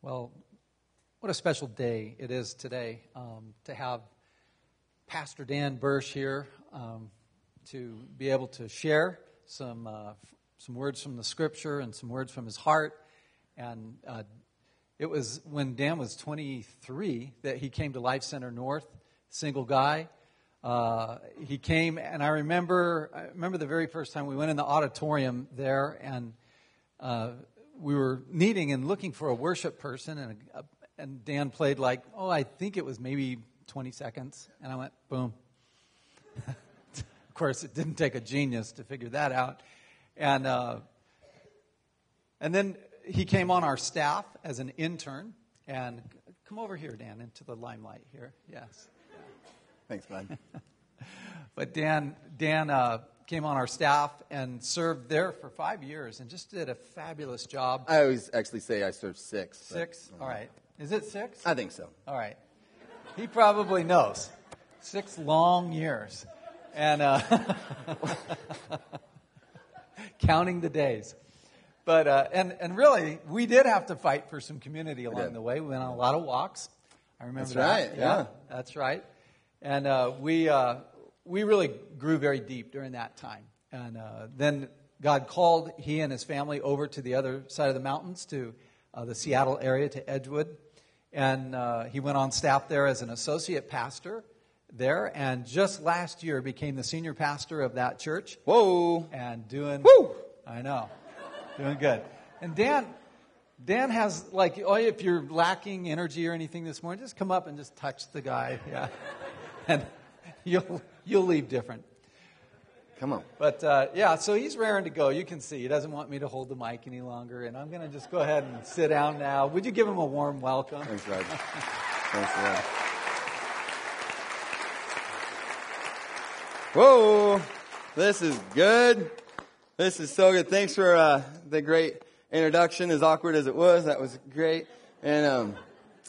Well, what a special day it is today um, to have Pastor Dan Bursch here um, to be able to share some uh, some words from the Scripture and some words from his heart. And uh, it was when Dan was 23 that he came to Life Center North, single guy. Uh, he came, and I remember I remember the very first time we went in the auditorium there, and uh, we were needing and looking for a worship person, and, a, and Dan played like, oh, I think it was maybe 20 seconds. And I went, boom. of course, it didn't take a genius to figure that out. And, uh, and then he came on our staff as an intern. And come over here, Dan, into the limelight here. Yes. Thanks, bud. but Dan, Dan uh, came on our staff and served there for five years and just did a fabulous job. I always actually say I served six. but- Six? All right. Is it six? I think so. All right. He probably knows. Six long years. And uh, counting the days. But, uh, and, and really, we did have to fight for some community along the way. We went on a lot of walks. I remember That's that. right, yeah. That's right. And uh, we, uh, we really grew very deep during that time. And uh, then God called he and his family over to the other side of the mountains, to uh, the Seattle area, to Edgewood. And uh, he went on staff there as an associate pastor there. And just last year became the senior pastor of that church Whoa. and doing. Woo! I know, doing good. And Dan, Dan has like, oh, if you're lacking energy or anything this morning, just come up and just touch the guy, yeah, and you'll you'll leave different. Come on. But uh, yeah, so he's raring to go. You can see he doesn't want me to hold the mic any longer, and I'm going to just go ahead and sit down now. Would you give him a warm welcome? Thanks, bud. Thanks, bud. Whoa. This is good. This is so good. Thanks for uh, the great introduction, as awkward as it was. That was great. And um,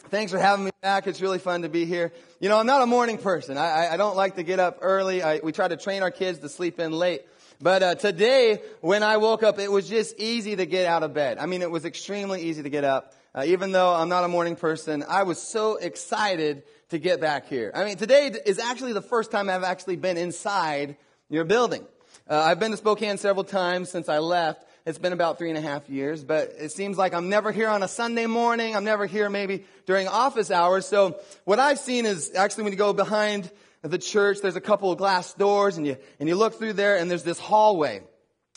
thanks for having me back. It's really fun to be here. You know, I'm not a morning person. I, I, don't like to get up early. I, we try to train our kids to sleep in late. But uh, today, when I woke up, it was just easy to get out of bed. I mean, it was extremely easy to get up. Uh, even though I'm not a morning person, I was so excited to get back here. I mean, today is actually the first time I've actually been inside your building. Uh, I've been to Spokane several times since I left. It's been about three and a half years, but it seems like I'm never here on a Sunday morning. I'm never here maybe during office hours. So what I've seen is actually when you go behind the church, there's a couple of glass doors and you, and you look through there and there's this hallway.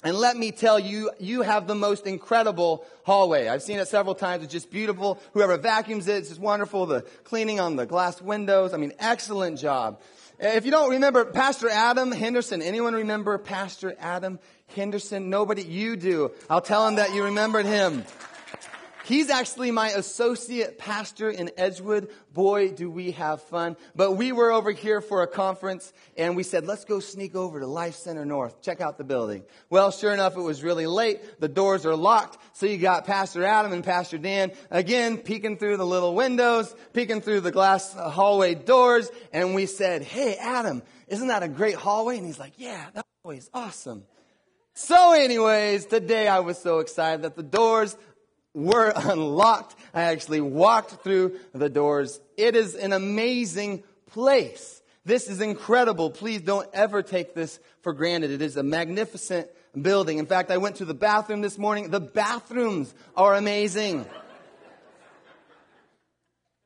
And let me tell you, you have the most incredible hallway. I've seen it several times. It's just beautiful. Whoever vacuums it, it's just wonderful. The cleaning on the glass windows. I mean, excellent job. If you don't remember Pastor Adam Henderson, anyone remember Pastor Adam Henderson? Nobody, you do. I'll tell him that you remembered him. He's actually my associate pastor in Edgewood. Boy, do we have fun. But we were over here for a conference and we said, let's go sneak over to Life Center North. Check out the building. Well, sure enough, it was really late. The doors are locked. So you got Pastor Adam and Pastor Dan again peeking through the little windows, peeking through the glass hallway doors. And we said, Hey, Adam, isn't that a great hallway? And he's like, yeah, that hallway is awesome. So anyways, today I was so excited that the doors were unlocked. I actually walked through the doors. It is an amazing place. This is incredible. Please don't ever take this for granted. It is a magnificent building. In fact, I went to the bathroom this morning. The bathrooms are amazing.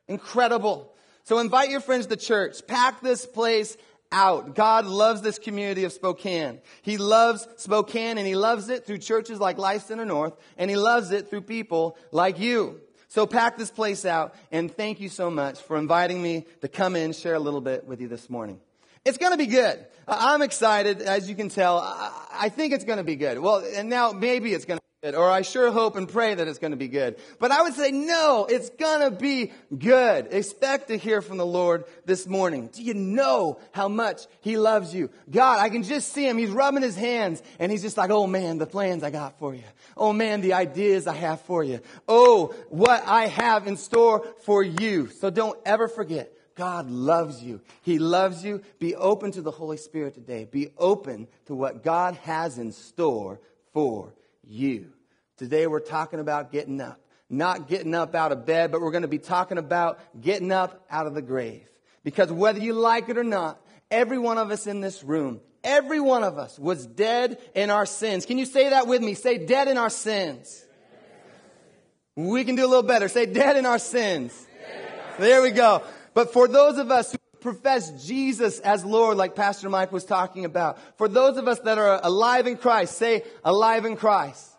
Incredible. So invite your friends to church. Pack this place out. God loves this community of Spokane. He loves Spokane and He loves it through churches like Life Center North and He loves it through people like you. So pack this place out and thank you so much for inviting me to come in, share a little bit with you this morning. It's going to be good. I'm excited, as you can tell. I think it's going to be good. Well, and now maybe it's going to good, or I sure hope and pray that it's going to be good. But I would say no, it's going to be good. Expect to hear from the Lord this morning. Do you know how much He loves you? God, I can just see Him. He's rubbing His hands, and He's just like, oh man, the plans I got for you. Oh man, the ideas I have for you. Oh, what I have in store for you. So don't ever forget. God loves you. He loves you. Be open to the Holy Spirit today. Be open to what God has in store for you. Today we're talking about getting up. not getting up out of bed, but we're going to be talking about getting up out of the grave. Because whether you like it or not, every one of us in this room, every one of us was dead in our sins. Can you say that with me? Say dead in our sins. We can do a little better. Say dead in our sins. There we go. But for those of us who profess Jesus as Lord, like Pastor Mike was talking about, for those of us that are alive in Christ, say alive in Christ.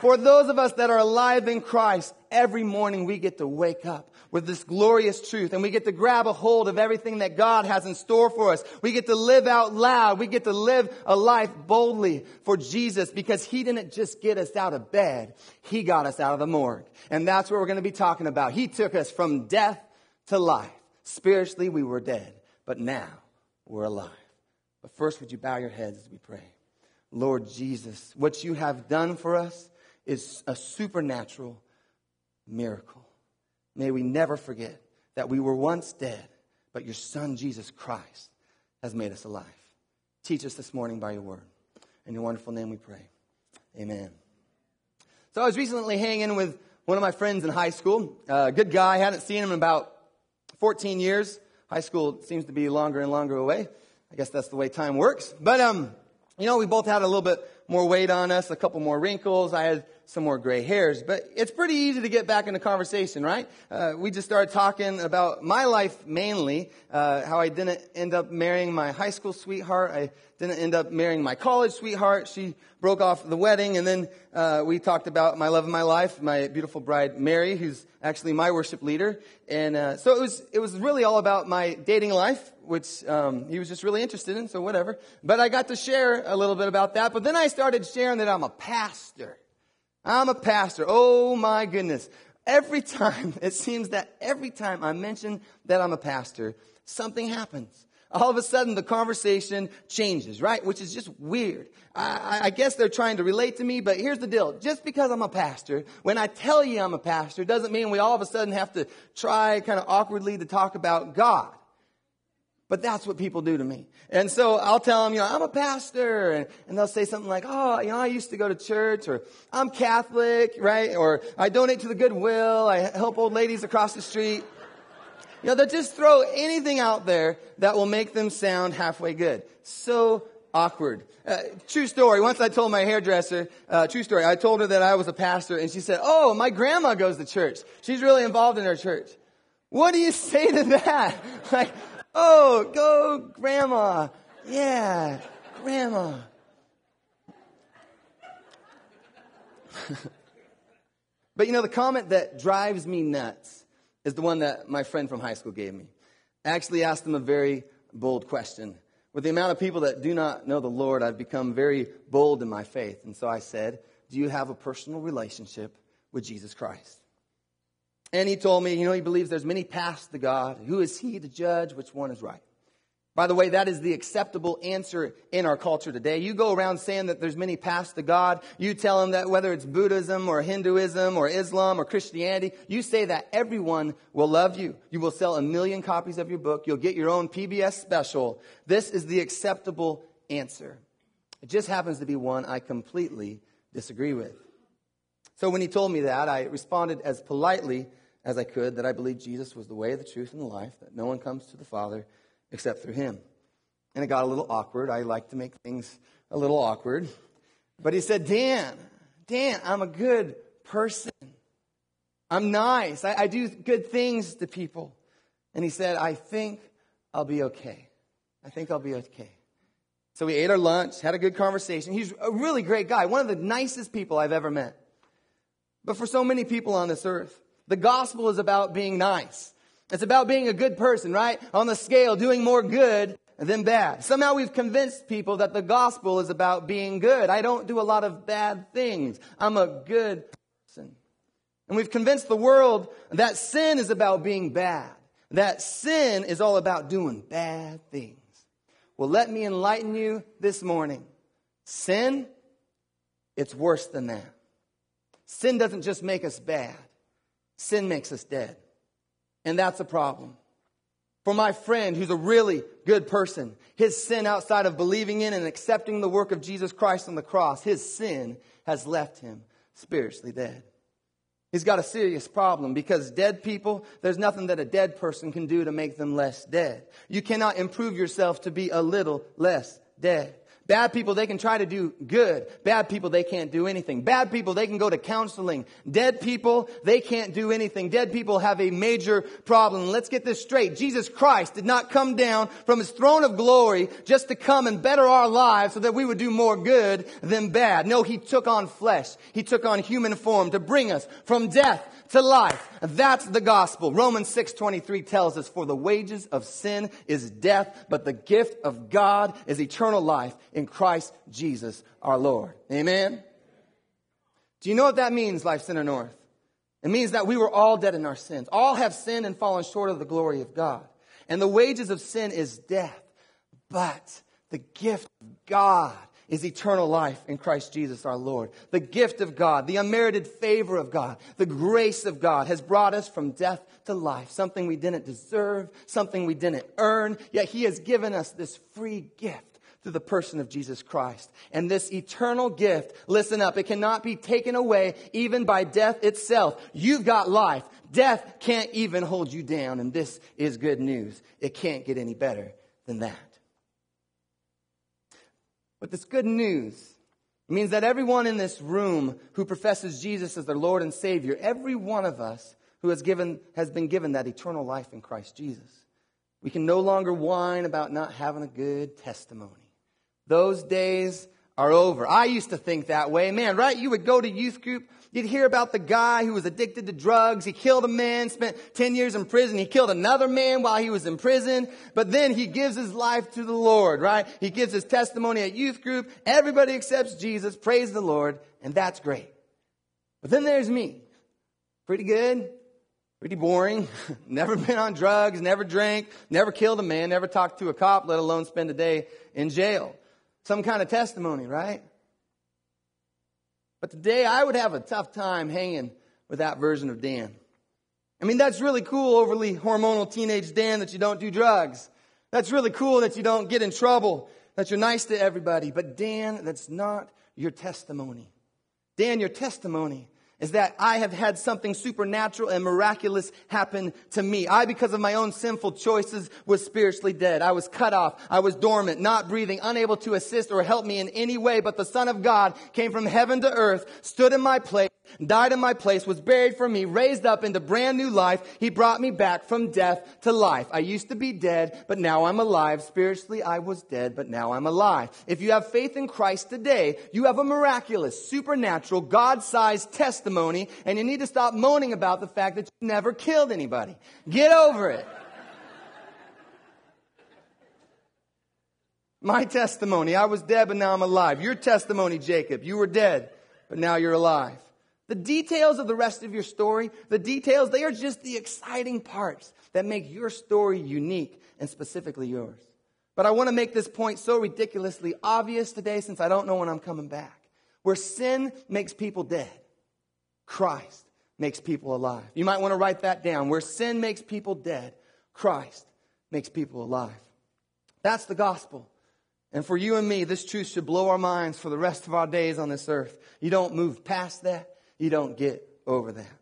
For those of us that are alive in Christ, every morning we get to wake up with this glorious truth and we get to grab a hold of everything that God has in store for us. We get to live out loud. We get to live a life boldly for Jesus because He didn't just get us out of bed. He got us out of the morgue. And that's what we're going to be talking about. He took us from death to life. Spiritually, we were dead, but now we're alive. But first, would you bow your heads as we pray? Lord Jesus, what you have done for us is a supernatural miracle. May we never forget that we were once dead, but your Son, Jesus Christ, has made us alive. Teach us this morning by your word. In your wonderful name we pray. Amen. So I was recently hanging with one of my friends in high school, a good guy. I hadn't seen him in about 14 years. High school seems to be longer and longer away. I guess that's the way time works. But, um, you know, we both had a little bit more weight on us, a couple more wrinkles. I had some more gray hairs. But it's pretty easy to get back into conversation, right? Uh, we just started talking about my life mainly, uh, how I didn't end up marrying my high school sweetheart. I didn't end up marrying my college sweetheart. She broke off the wedding. And then uh, we talked about my love of my life, my beautiful bride, Mary, who's actually my worship leader. And uh, so it was, it was really all about my dating life, which um, he was just really interested in, so whatever. But I got to share a little bit about that. But then I started sharing that I'm a pastor. I'm a pastor. Oh my goodness. Every time, it seems that every time I mention that I'm a pastor, something happens. All of a sudden, the conversation changes, right? Which is just weird. I, I, guess they're trying to relate to me, but here's the deal. Just because I'm a pastor, when I tell you I'm a pastor, doesn't mean we all of a sudden have to try kind of awkwardly to talk about God. But that's what people do to me. And so I'll tell them, you know, I'm a pastor. And, and, they'll say something like, oh, you know, I used to go to church or I'm Catholic, right? Or I donate to the Goodwill. I help old ladies across the street. You know, they'll just throw anything out there that will make them sound halfway good. So awkward. Uh, true story. Once I told my hairdresser, uh, true story, I told her that I was a pastor and she said, oh, my grandma goes to church. She's really involved in her church. What do you say to that? like, Oh, go, Grandma. Yeah, Grandma. but you know, the comment that drives me nuts is the one that my friend from high school gave me. I actually asked him a very bold question. With the amount of people that do not know the Lord, I've become very bold in my faith. And so I said, Do you have a personal relationship with Jesus Christ? And he told me, you know, he believes there's many paths to God. Who is he to judge which one is right? By the way, that is the acceptable answer in our culture today. You go around saying that there's many paths to God. You tell them that whether it's Buddhism or Hinduism or Islam or Christianity, you say that everyone will love you. You will sell a million copies of your book. You'll get your own PBS special. This is the acceptable answer. It just happens to be one I completely disagree with. So when he told me that, I responded as politely as I could that I believe Jesus was the way, the truth, and the life, that no one comes to the Father except through him. And it got a little awkward. I like to make things a little awkward. But he said, Dan, Dan, I'm a good person. I'm nice. I, I do good things to people. And he said, I think I'll be okay. I think I'll be okay. So we ate our lunch, had a good conversation. He's a really great guy, one of the nicest people I've ever met. But for so many people on this earth, the gospel is about being nice. It's about being a good person, right? On the scale, doing more good than bad. Somehow we've convinced people that the gospel is about being good. I don't do a lot of bad things. I'm a good person. And we've convinced the world that sin is about being bad. That sin is all about doing bad things. Well, let me enlighten you this morning. Sin, it's worse than that. Sin doesn't just make us bad, sin makes us dead. And that's a problem. For my friend who's a really good person, his sin outside of believing in and accepting the work of Jesus Christ on the cross, his sin has left him spiritually dead. He's got a serious problem because dead people, there's nothing that a dead person can do to make them less dead. You cannot improve yourself to be a little less dead. Bad people, they can try to do good. Bad people, they can't do anything. Bad people, they can go to counseling. Dead people, they can't do anything. Dead people have a major problem. Let's get this straight. Jesus Christ did not come down from his throne of glory just to come and better our lives so that we would do more good than bad. No, he took on flesh. He took on human form to bring us from death to life. That's the gospel. Romans 6:23 tells us for the wages of sin is death, but the gift of God is eternal life in Christ Jesus our Lord. Amen. Do you know what that means, Life Center North? It means that we were all dead in our sins. All have sinned and fallen short of the glory of God. And the wages of sin is death. But the gift of God is eternal life in Christ Jesus our Lord. The gift of God, the unmerited favor of God, the grace of God has brought us from death to life. Something we didn't deserve, something we didn't earn, yet He has given us this free gift through the person of Jesus Christ. And this eternal gift, listen up, it cannot be taken away even by death itself. You've got life. Death can't even hold you down. And this is good news. It can't get any better than that. But this good news means that everyone in this room who professes Jesus as their Lord and Savior, every one of us who has, given, has been given that eternal life in Christ Jesus, we can no longer whine about not having a good testimony. Those days are over. I used to think that way. Man, right? You would go to youth group You'd hear about the guy who was addicted to drugs. He killed a man, spent 10 years in prison. He killed another man while he was in prison. But then he gives his life to the Lord, right? He gives his testimony at youth group. Everybody accepts Jesus. Praise the Lord. And that's great. But then there's me. Pretty good. Pretty boring. never been on drugs, never drank, never killed a man, never talked to a cop, let alone spend a day in jail. Some kind of testimony, right? But today I would have a tough time hanging with that version of Dan. I mean, that's really cool, overly hormonal teenage Dan, that you don't do drugs. That's really cool that you don't get in trouble, that you're nice to everybody. But Dan, that's not your testimony. Dan, your testimony is that I have had something supernatural and miraculous happen to me. I, because of my own sinful choices, was spiritually dead. I was cut off. I was dormant, not breathing, unable to assist or help me in any way. But the Son of God came from heaven to earth, stood in my place, died in my place, was buried for me, raised up into brand new life. He brought me back from death to life. I used to be dead, but now I'm alive. Spiritually, I was dead, but now I'm alive. If you have faith in Christ today, you have a miraculous, supernatural, God-sized testimony, and you need to stop moaning about the fact that you never killed anybody. Get over it. My testimony, I was dead, but now I'm alive. Your testimony, Jacob, you were dead, but now you're alive. The details of the rest of your story, the details, they are just the exciting parts that make your story unique and specifically yours. But I want to make this point so ridiculously obvious today since I don't know when I'm coming back. Where sin makes people dead, Christ makes people alive. You might want to write that down. Where sin makes people dead, Christ makes people alive. That's the gospel. And for you and me, this truth should blow our minds for the rest of our days on this earth. You don't move past that you don't get over that.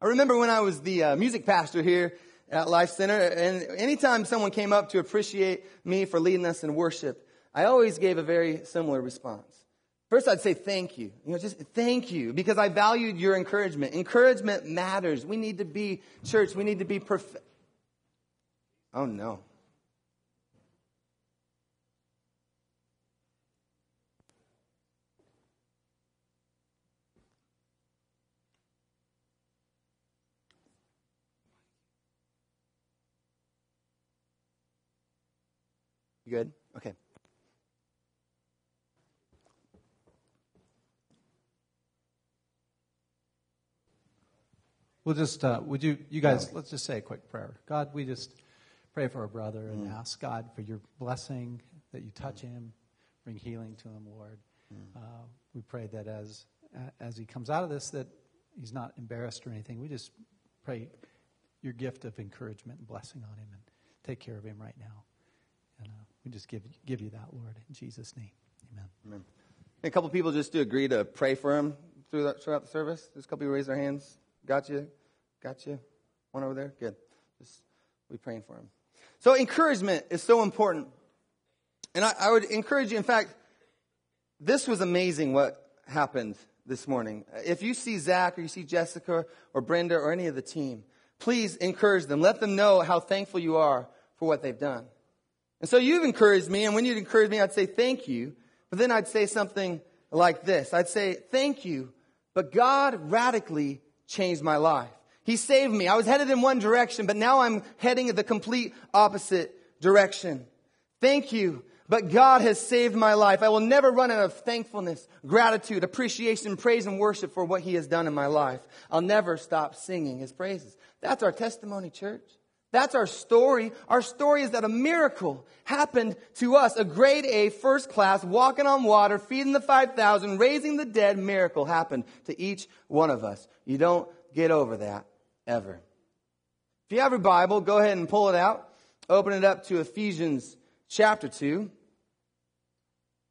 I remember when I was the uh, music pastor here at Life Center, and anytime someone came up to appreciate me for leading us in worship, I always gave a very similar response. First, I'd say thank you. You know, just thank you because I valued your encouragement. Encouragement matters. We need to be church. We need to be perfect. Oh no. You good? Okay. We'll just, uh, would you, you guys, let's just say a quick prayer. God, we just pray for our brother and mm. ask God for your blessing, that you touch him, bring healing to him, Lord. Mm. Uh, we pray that as, as he comes out of this, that he's not embarrassed or anything. We just pray your gift of encouragement and blessing on him and take care of him right now. We just give, give you that, Lord, in Jesus' name. Amen. Amen. A couple people just to agree to pray for him throughout the service? There's a couple you raise their hands. Got you? Got you? One over there? Good. Just be praying for him. So encouragement is so important. And I, I would encourage you, in fact, this was amazing what happened this morning. If you see Zach or you see Jessica or Brenda or any of the team, please encourage them. Let them know how thankful you are for what they've done. And so you've encouraged me, and when you'd encourage me, I'd say thank you. But then I'd say something like this. I'd say, thank you, but God radically changed my life. He saved me. I was headed in one direction, but now I'm heading in the complete opposite direction. Thank you, but God has saved my life. I will never run out of thankfulness, gratitude, appreciation, praise, and worship for what He has done in my life. I'll never stop singing His praises. That's our testimony, church. That's our story. Our story is that a miracle happened to us. A grade A, first class, walking on water, feeding the 5,000, raising the dead miracle happened to each one of us. You don't get over that ever. If you have your Bible, go ahead and pull it out. Open it up to Ephesians chapter 2.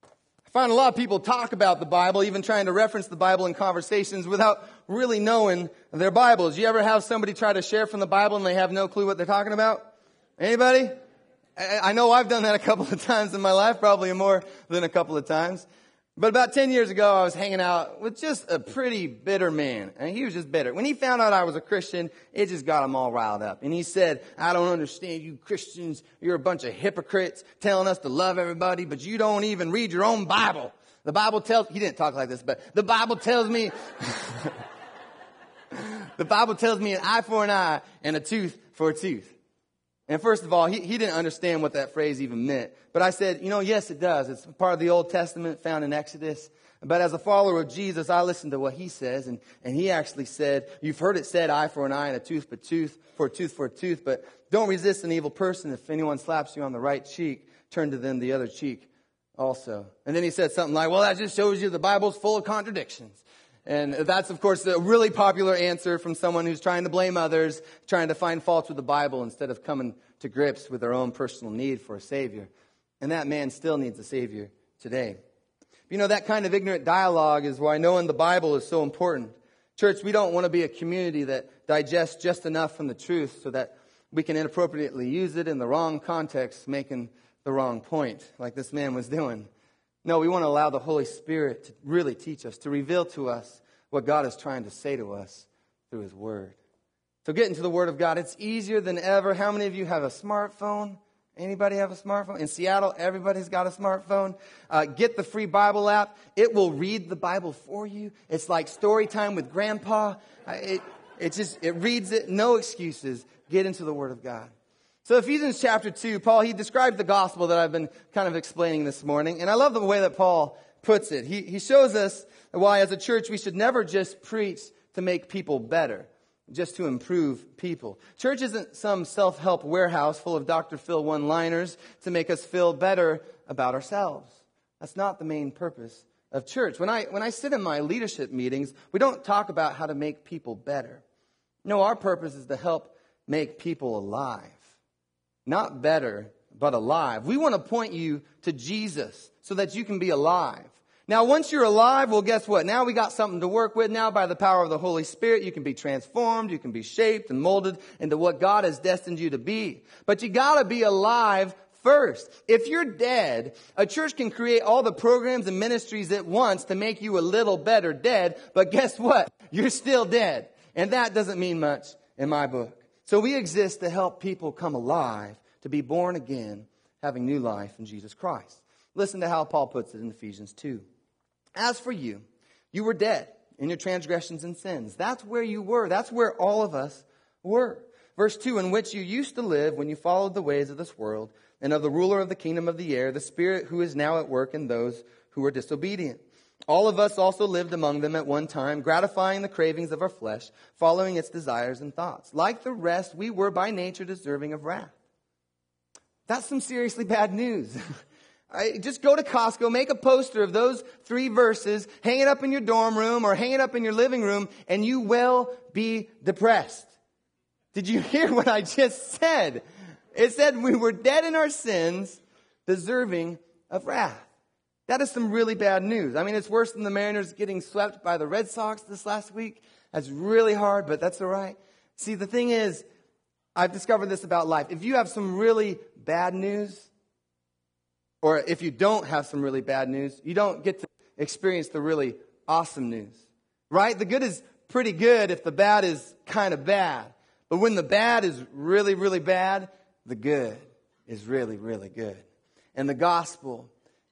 I find a lot of people talk about the Bible, even trying to reference the Bible in conversations without really knowing their Bibles. You ever have somebody try to share from the Bible and they have no clue what they're talking about? Anybody? I know I've done that a couple of times in my life, probably more than a couple of times. But about 10 years ago, I was hanging out with just a pretty bitter man. And he was just bitter. When he found out I was a Christian, it just got him all riled up. And he said, I don't understand you Christians. You're a bunch of hypocrites telling us to love everybody, but you don't even read your own Bible. The Bible tells, he didn't talk like this, but the Bible tells me, the Bible tells me an eye for an eye and a tooth for a tooth. And first of all, he, he didn't understand what that phrase even meant. But I said, you know, yes, it does. It's part of the Old Testament found in Exodus. But as a follower of Jesus, I listen to what he says. And, and he actually said, you've heard it said, eye for an eye and a tooth for a tooth, for a tooth for a tooth. But don't resist an evil person. If anyone slaps you on the right cheek, turn to them the other cheek also. And then he said something like, well, that just shows you the Bible's full of contradictions. And that's, of course, a really popular answer from someone who's trying to blame others, trying to find faults with the Bible instead of coming to grips with their own personal need for a Savior. And that man still needs a Savior today. You know, that kind of ignorant dialogue is why knowing the Bible is so important. Church, we don't want to be a community that digests just enough from the truth so that we can inappropriately use it in the wrong context, making the wrong point, like this man was doing. No, we want to allow the Holy Spirit to really teach us, to reveal to us what God is trying to say to us through His Word. So get into the Word of God. It's easier than ever. How many of you have a smartphone? Anybody have a smartphone? In Seattle, everybody's got a smartphone. Uh, get the free Bible app. It will read the Bible for you. It's like story time with grandpa. It, it just, it reads it. No excuses. Get into the Word of God. So Ephesians chapter 2, Paul, he described the gospel that I've been kind of explaining this morning. And I love the way that Paul puts it. He, he shows us why as a church we should never just preach to make people better, just to improve people. Church isn't some self-help warehouse full of Dr. Phil one-liners to make us feel better about ourselves. That's not the main purpose of church. When I, when I sit in my leadership meetings, we don't talk about how to make people better. No, our purpose is to help make people alive not better, but alive. We want to point you to Jesus so that you can be alive. Now, once you're alive, well, guess what? Now we got something to work with. Now, by the power of the Holy Spirit, you can be transformed, you can be shaped and molded into what God has destined you to be. But you gotta be alive first. If you're dead, a church can create all the programs and ministries at once to make you a little better dead, but guess what? You're still dead. And that doesn't mean much in my book. So we exist to help people come alive, to be born again, having new life in Jesus Christ. Listen to how Paul puts it in Ephesians 2. As for you, you were dead in your transgressions and sins. That's where you were. That's where all of us were. Verse 2 In which you used to live when you followed the ways of this world and of the ruler of the kingdom of the air, the Spirit who is now at work in those who are disobedient. All of us also lived among them at one time, gratifying the cravings of our flesh, following its desires and thoughts. Like the rest, we were by nature deserving of wrath. That's some seriously bad news. Right, just go to Costco, make a poster of those three verses, hang it up in your dorm room or hang it up in your living room, and you will be depressed. Did you hear what I just said? It said we were dead in our sins, deserving of wrath. That is some really bad news. I mean, it's worse than the Mariners getting swept by the Red Sox this last week. That's really hard, but that's all right. See, the thing is, I've discovered this about life. If you have some really bad news, or if you don't have some really bad news, you don't get to experience the really awesome news. Right? The good is pretty good if the bad is kind of bad. But when the bad is really, really bad, the good is really, really good. And the gospel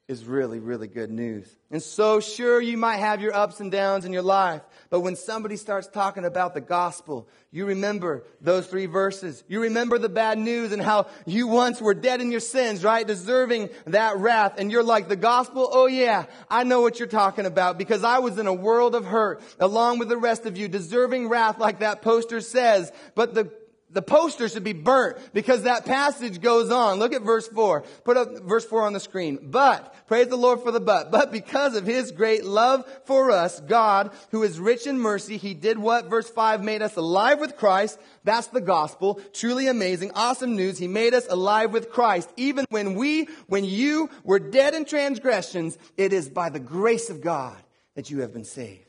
is really, really good news. And so sure, you might have your ups and downs in your life, but when somebody starts talking about the gospel, you remember those three verses. You remember the bad news and how you once were dead in your sins, right? Deserving that wrath. And you're like, the gospel? Oh yeah, I know what you're talking about because I was in a world of hurt along with the rest of you, deserving wrath like that poster says. But the the poster should be burnt because that passage goes on. Look at verse 4. Put up verse 4 on the screen. But, praise the Lord for the but, but because of his great love for us, God, who is rich in mercy, he did what? Verse 5 made us alive with Christ. That's the gospel. Truly amazing, awesome news. He made us alive with Christ. Even when we, when you were dead in transgressions, it is by the grace of God that you have been saved.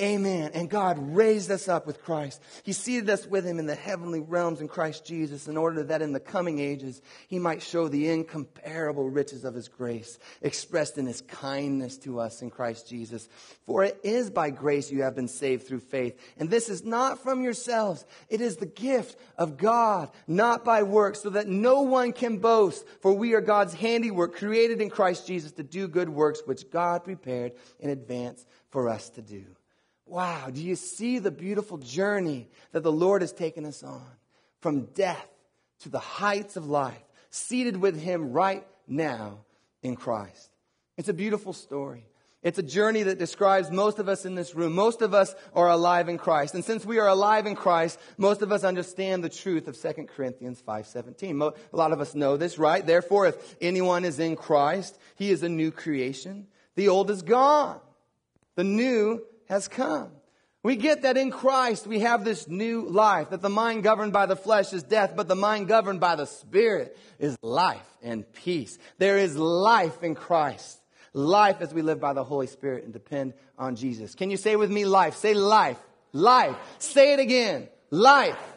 Amen. And God raised us up with Christ. He seated us with him in the heavenly realms in Christ Jesus in order that in the coming ages he might show the incomparable riches of his grace expressed in his kindness to us in Christ Jesus. For it is by grace you have been saved through faith. And this is not from yourselves. It is the gift of God, not by works, so that no one can boast. For we are God's handiwork created in Christ Jesus to do good works which God prepared in advance for us to do. Wow, do you see the beautiful journey that the Lord has taken us on? From death to the heights of life, seated with Him right now in Christ. It's a beautiful story. It's a journey that describes most of us in this room. Most of us are alive in Christ. And since we are alive in Christ, most of us understand the truth of 2 Corinthians 5:17. A lot of us know this, right? Therefore, if anyone is in Christ, he is a new creation. The old is gone. The new has come. We get that in Christ we have this new life, that the mind governed by the flesh is death, but the mind governed by the Spirit is life and peace. There is life in Christ. Life as we live by the Holy Spirit and depend on Jesus. Can you say with me life? Say life. Life. Say it again. Life.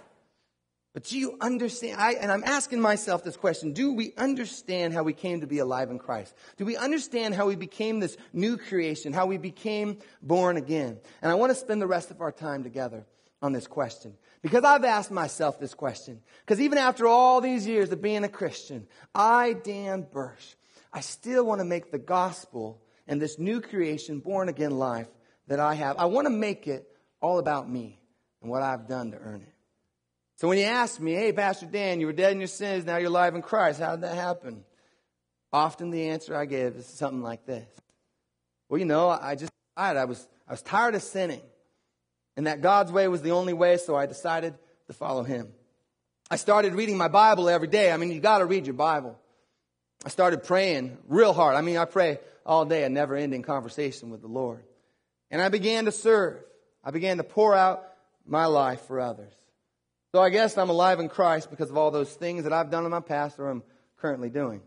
But do you understand? I, and I'm asking myself this question Do we understand how we came to be alive in Christ? Do we understand how we became this new creation, how we became born again? And I want to spend the rest of our time together on this question. Because I've asked myself this question. Because even after all these years of being a Christian, I, Dan Bursch, I still want to make the gospel and this new creation, born again life that I have, I want to make it all about me and what I've done to earn it. So when you ask me, hey, Pastor Dan, you were dead in your sins, now you're alive in Christ, how did that happen? Often the answer I give is something like this. Well, you know, I just I was I was tired of sinning. And that God's way was the only way, so I decided to follow him. I started reading my Bible every day. I mean, you got to read your Bible. I started praying real hard. I mean, I pray all day, a never ending conversation with the Lord. And I began to serve. I began to pour out my life for others. So I guess I'm alive in Christ because of all those things that I've done in my past or I'm currently doing.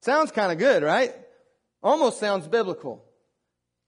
Sounds kind of good, right? Almost sounds biblical.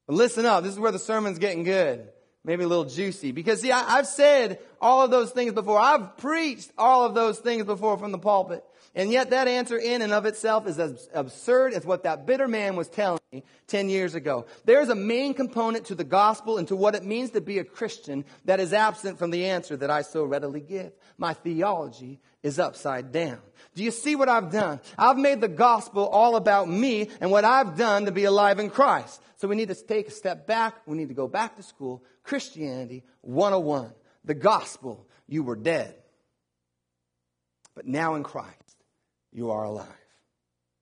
But listen up. This is where the sermon's getting good. Maybe a little juicy. Because see, I, have said all of those things before. I've preached all of those things before from the pulpit. And yet that answer in and of itself is as absurd as what that bitter man was telling me 10 years ago. There's a main component to the gospel and to what it means to be a Christian that is absent from the answer that I so readily give. My theology is upside down. Do you see what I've done? I've made the gospel all about me and what I've done to be alive in Christ. So we need to take a step back. We need to go back to school. Christianity 101. The gospel. You were dead. But now in Christ you are alive.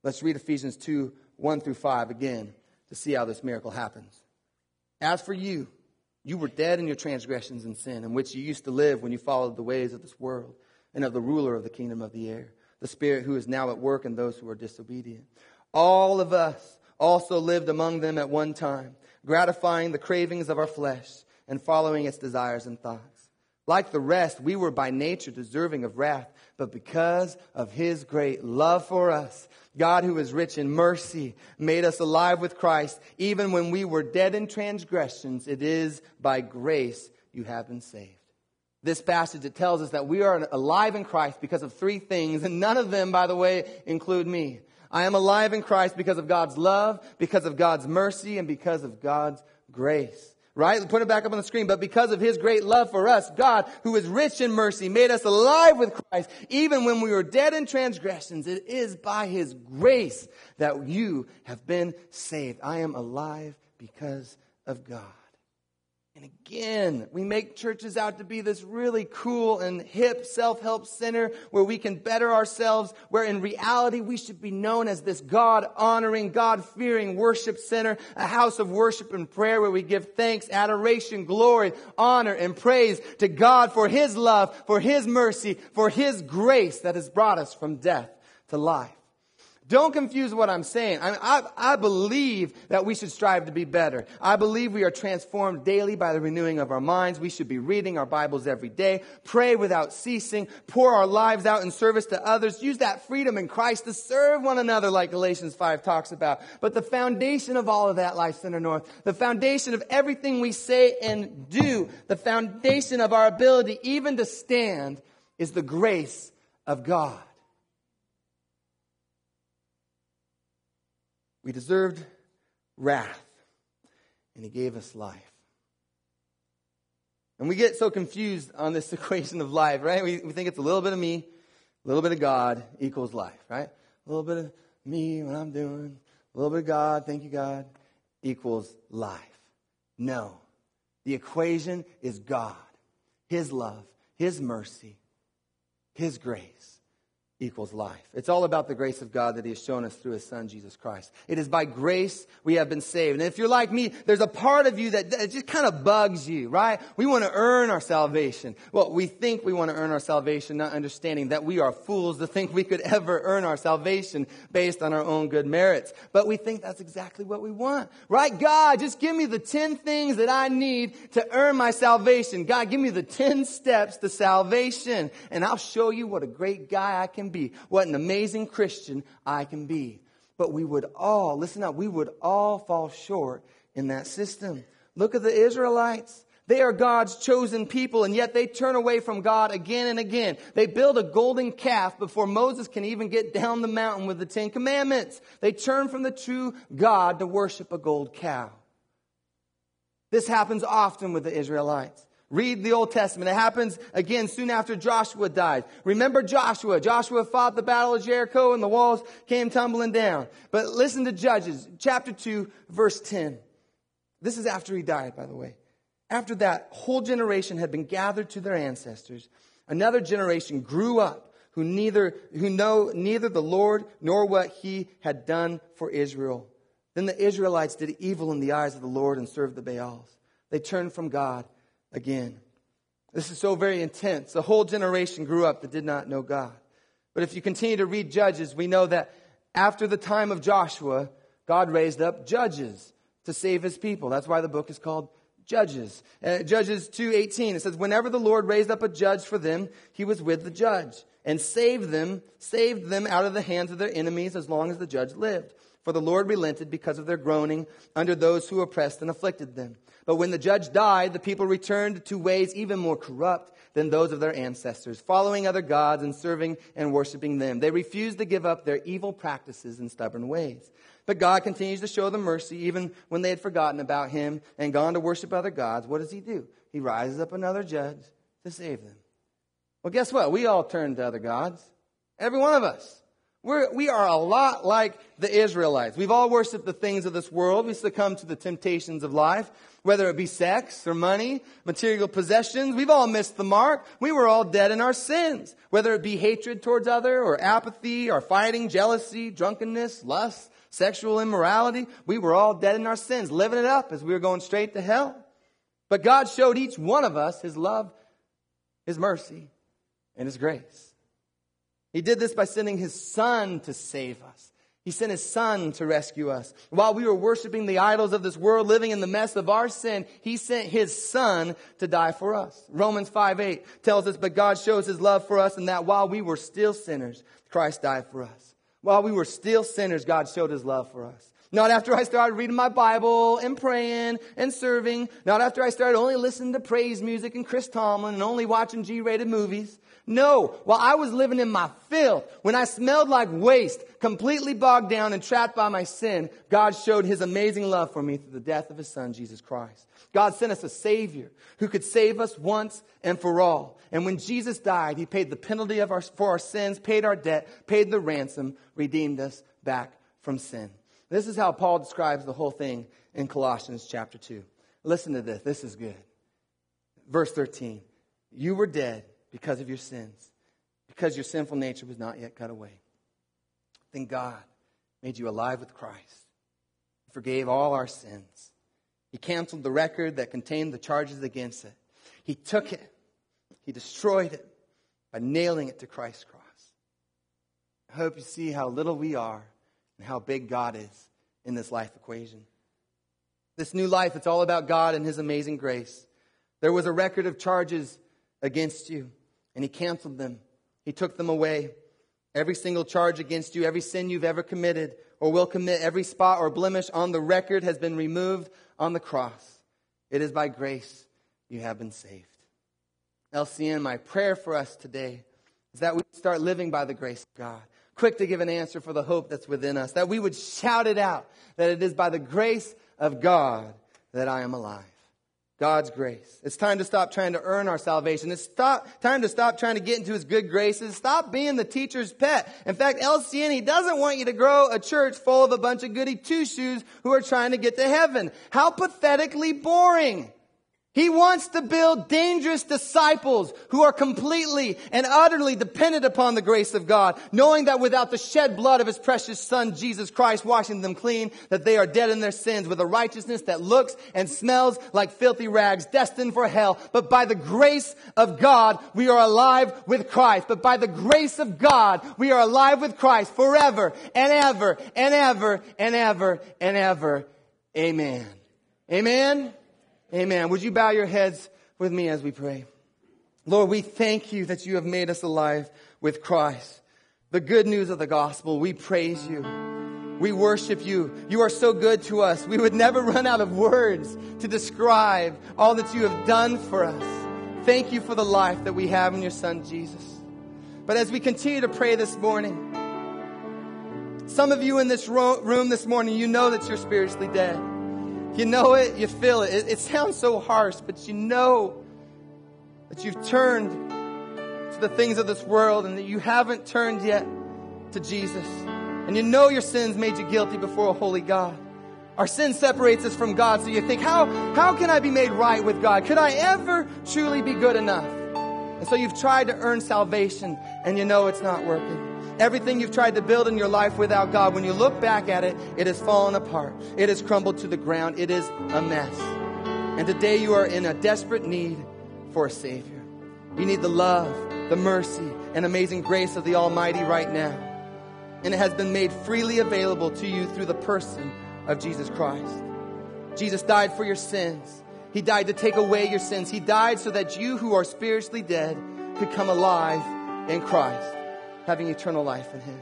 Let's read Ephesians 2 1 through 5 again to see how this miracle happens. As for you, you were dead in your transgressions and sin, in which you used to live when you followed the ways of this world and of the ruler of the kingdom of the air, the Spirit who is now at work in those who are disobedient. All of us also lived among them at one time, gratifying the cravings of our flesh and following its desires and thoughts. Like the rest, we were by nature deserving of wrath, but because of his great love for us, God, who is rich in mercy, made us alive with Christ. Even when we were dead in transgressions, it is by grace you have been saved. This passage, it tells us that we are alive in Christ because of three things, and none of them, by the way, include me. I am alive in Christ because of God's love, because of God's mercy, and because of God's grace. Right? Put it back up on the screen. But because of his great love for us, God, who is rich in mercy, made us alive with Christ, even when we were dead in transgressions. It is by his grace that you have been saved. I am alive because of God. And again, we make churches out to be this really cool and hip self-help center where we can better ourselves, where in reality we should be known as this God-honoring, God-fearing worship center, a house of worship and prayer where we give thanks, adoration, glory, honor, and praise to God for His love, for His mercy, for His grace that has brought us from death to life. Don't confuse what I'm saying. I, I, I, believe that we should strive to be better. I believe we are transformed daily by the renewing of our minds. We should be reading our Bibles every day, pray without ceasing, pour our lives out in service to others, use that freedom in Christ to serve one another like Galatians 5 talks about. But the foundation of all of that, Life Center North, the foundation of everything we say and do, the foundation of our ability even to stand is the grace of God. We deserved wrath, and He gave us life. And we get so confused on this equation of life, right? We, we think it's a little bit of me, a little bit of God equals life, right? A little bit of me, what I'm doing, a little bit of God, thank you, God, equals life. No. The equation is God, His love, His mercy, His grace equals life. It's all about the grace of God that He has shown us through His Son, Jesus Christ. It is by grace we have been saved. And if you're like me, there's a part of you that, that just kind of bugs you, right? We want to earn our salvation. Well, we think we want to earn our salvation, not understanding that we are fools to think we could ever earn our salvation based on our own good merits. But we think that's exactly what we want, right? God, just give me the 10 things that I need to earn my salvation. God, give me the 10 steps to salvation, and I'll show you what a great guy I can be, what an amazing Christian I can be. But we would all, listen up, we would all fall short in that system. Look at the Israelites. They are God's chosen people, and yet they turn away from God again and again. They build a golden calf before Moses can even get down the mountain with the Ten Commandments. They turn from the true God to worship a gold cow. This happens often with the Israelites. Read the Old Testament. It happens again soon after Joshua died. Remember Joshua. Joshua fought the battle of Jericho and the walls came tumbling down. But listen to Judges, chapter 2, verse 10. This is after he died, by the way. After that whole generation had been gathered to their ancestors, another generation grew up who neither, who know neither the Lord nor what he had done for Israel. Then the Israelites did evil in the eyes of the Lord and served the Baals. They turned from God again. This is so very intense. A whole generation grew up that did not know God. But if you continue to read Judges, we know that after the time of Joshua, God raised up judges to save his people. That's why the book is called Judges. Uh, Judges 2:18 it says whenever the Lord raised up a judge for them, he was with the judge and saved them, saved them out of the hands of their enemies as long as the judge lived. For the Lord relented because of their groaning under those who oppressed and afflicted them. But when the judge died, the people returned to ways even more corrupt than those of their ancestors, following other gods and serving and worshiping them. They refused to give up their evil practices and stubborn ways. But God continues to show them mercy even when they had forgotten about him and gone to worship other gods. What does he do? He rises up another judge to save them. Well, guess what? We all turn to other gods. Every one of us. We're, we are a lot like the Israelites. We've all worshiped the things of this world. We succumb to the temptations of life whether it be sex or money, material possessions. We've all missed the mark. We were all dead in our sins, whether it be hatred towards other or apathy or fighting, jealousy, drunkenness, lust, sexual immorality. We were all dead in our sins, living it up as we were going straight to hell. But God showed each one of us His love, His mercy, and His grace. He did this by sending His Son to save us. He sent his son to rescue us. While we were worshiping the idols of this world, living in the mess of our sin, he sent his son to die for us. Romans 5 8 tells us, but God shows his love for us in that while we were still sinners, Christ died for us. While we were still sinners, God showed his love for us. Not after I started reading my Bible and praying and serving. Not after I started only listening to praise music and Chris Tomlin and only watching G-rated movies. No, while I was living in my filth, when I smelled like waste, completely bogged down and trapped by my sin, God showed his amazing love for me through the death of his son, Jesus Christ. God sent us a savior who could save us once and for all. And when Jesus died, he paid the penalty of our, for our sins, paid our debt, paid the ransom, redeemed us back from sin. This is how Paul describes the whole thing in Colossians chapter 2. Listen to this. This is good. Verse 13. You were dead because of your sins, because your sinful nature was not yet cut away. Then God made you alive with Christ, he forgave all our sins. He canceled the record that contained the charges against it. He took it, he destroyed it by nailing it to Christ's cross. I hope you see how little we are and how big God is in this life equation. This new life, it's all about God and His amazing grace. There was a record of charges against you and he canceled them. He took them away. Every single charge against you, every sin you've ever committed or will commit, every spot or blemish on the record has been removed on the cross. It is by grace you have been saved. LCN, my prayer for us today is that we start living by the grace of God, quick to give an answer for the hope that's within us, that we would shout it out, that it is by the grace of God that I am alive. God's grace. It's time to stop trying to earn our salvation. It's stop, time to stop trying to get into His good graces. Stop being the teacher's pet. In fact, LCN, He doesn't want you to grow a church full of a bunch of goody two-shoes who are trying to get to heaven. How pathetically boring. He wants to build dangerous disciples who are completely and utterly dependent upon the grace of God, knowing that without the shed blood of his precious son, Jesus Christ, washing them clean, that they are dead in their sins with a righteousness that looks and smells like filthy rags, destined for hell. But by the grace of God, we are alive with Christ. But by the grace of God, we are alive with Christ forever and ever and ever and ever and ever. Amen. Amen. Amen. Would you bow your heads with me as we pray? Lord, we thank you that you have made us alive with Christ. The good news of the gospel, we praise you. We worship you. You are so good to us. We would never run out of words to describe all that you have done for us. Thank you for the life that we have in your son, Jesus. But as we continue to pray this morning, some of you in this room this morning, you know that you're spiritually dead. You know it, you feel it. it. It sounds so harsh, but you know that you've turned to the things of this world and that you haven't turned yet to Jesus. And you know your sins made you guilty before a holy God. Our sin separates us from God, so you think, how, how can I be made right with God? Could I ever truly be good enough? And so you've tried to earn salvation and you know it's not working. Everything you've tried to build in your life without God, when you look back at it, it has fallen apart. It has crumbled to the ground. It is a mess. And today you are in a desperate need for a Savior. You need the love, the mercy, and amazing grace of the Almighty right now. And it has been made freely available to you through the person of Jesus Christ. Jesus died for your sins. He died to take away your sins. He died so that you who are spiritually dead could come alive in Christ having eternal life in Him.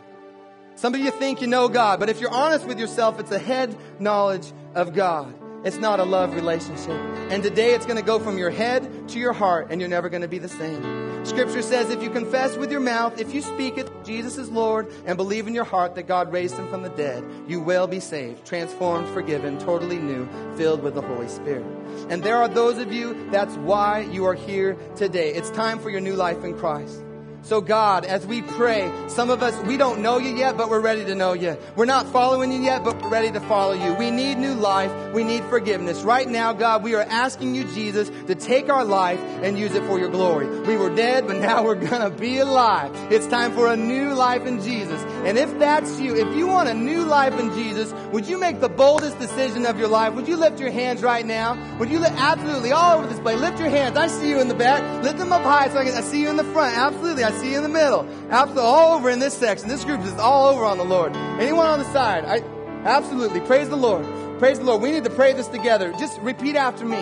Some of you think you know God, but if you're honest with yourself, it's a head knowledge of God. It's not a love relationship. And today it's going to go from your head to your heart, and you're never going to be the same. Scripture says if you confess with your mouth, if you speak it, Jesus is Lord, and believe in your heart that God raised him from the dead, you will be saved, transformed, forgiven, totally new, filled with the Holy Spirit. And there are those of you, that's why you are here today. It's time for your new life in Christ. So God, as we pray, some of us, we don't know you yet, but we're ready to know you. We're not following you yet, but we're ready to follow you. We need new life. We need forgiveness. Right now, God, we are asking you, Jesus, to take our life and use it for your glory. We were dead, but now we're gonna be alive. It's time for a new life in Jesus. And if that's you, if you want a new life in Jesus, would you make the boldest decision of your life? Would you lift your hands right now? Would you li- absolutely all over this place lift your hands? I see you in the back. Lift them up high so I can. I see you in the front. Absolutely, I see you in the middle. Absolutely, all over in this section. This group is all over on the Lord. Anyone on the side? I absolutely praise the Lord. Praise the Lord. We need to pray this together. Just repeat after me.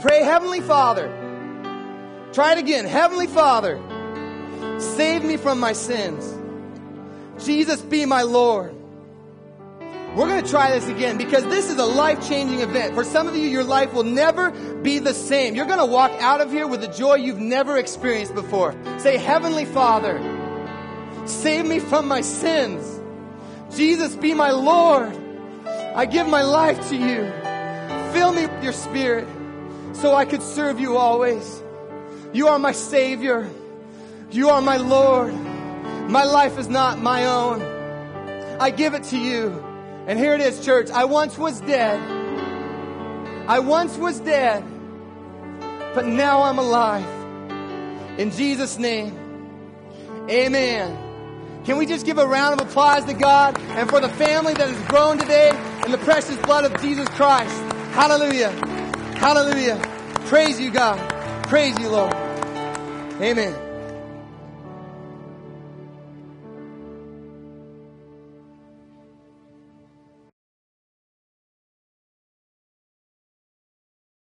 Pray, Heavenly Father. Try it again. Heavenly Father, save me from my sins. Jesus be my Lord. We're going to try this again because this is a life changing event. For some of you, your life will never be the same. You're going to walk out of here with a joy you've never experienced before. Say, Heavenly Father, save me from my sins. Jesus, be my Lord. I give my life to you. Fill me with your spirit so I could serve you always. You are my Savior. You are my Lord. My life is not my own. I give it to you. And here it is, church. I once was dead. I once was dead, but now I'm alive. In Jesus' name, amen. Can we just give a round of applause to God and for the family that has grown today in the precious blood of Jesus Christ? Hallelujah. Hallelujah. Praise you, God. Praise you, Lord. Amen.